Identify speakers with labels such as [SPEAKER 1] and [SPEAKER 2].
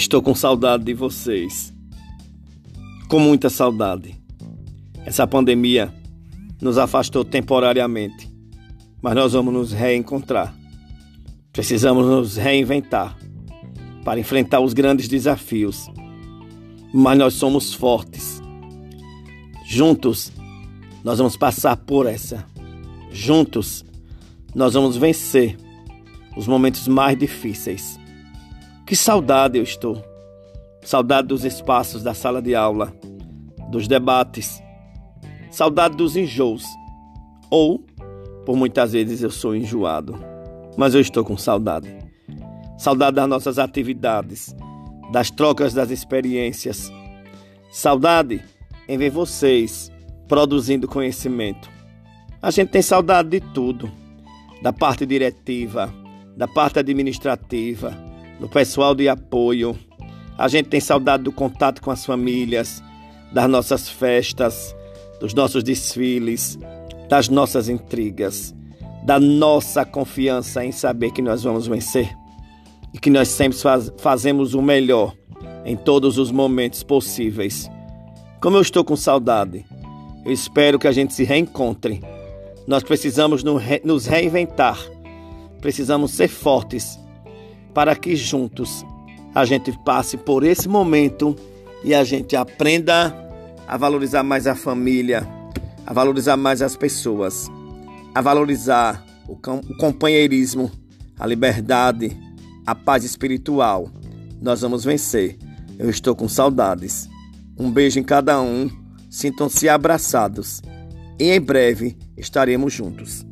[SPEAKER 1] Estou com saudade de vocês. Com muita saudade. Essa pandemia nos afastou temporariamente, mas nós vamos nos reencontrar. Precisamos nos reinventar para enfrentar os grandes desafios. Mas nós somos fortes. Juntos, nós vamos passar por essa. Juntos, nós vamos vencer os momentos mais difíceis. Que saudade eu estou. Saudade dos espaços da sala de aula, dos debates. Saudade dos enjoos. Ou, por muitas vezes, eu sou enjoado. Mas eu estou com saudade. Saudade das nossas atividades, das trocas das experiências. Saudade em ver vocês produzindo conhecimento. A gente tem saudade de tudo, da parte diretiva, da parte administrativa, do pessoal de apoio. A gente tem saudade do contato com as famílias, das nossas festas, dos nossos desfiles, das nossas intrigas, da nossa confiança em saber que nós vamos vencer e que nós sempre faz, fazemos o melhor em todos os momentos possíveis. Como eu estou com saudade, eu espero que a gente se reencontre. Nós precisamos nos reinventar, precisamos ser fortes para que juntos a gente passe por esse momento e a gente aprenda a valorizar mais a família, a valorizar mais as pessoas, a valorizar o companheirismo, a liberdade, a paz espiritual. Nós vamos vencer. Eu estou com saudades. Um beijo em cada um. Sintam-se abraçados. E em breve estaremos juntos.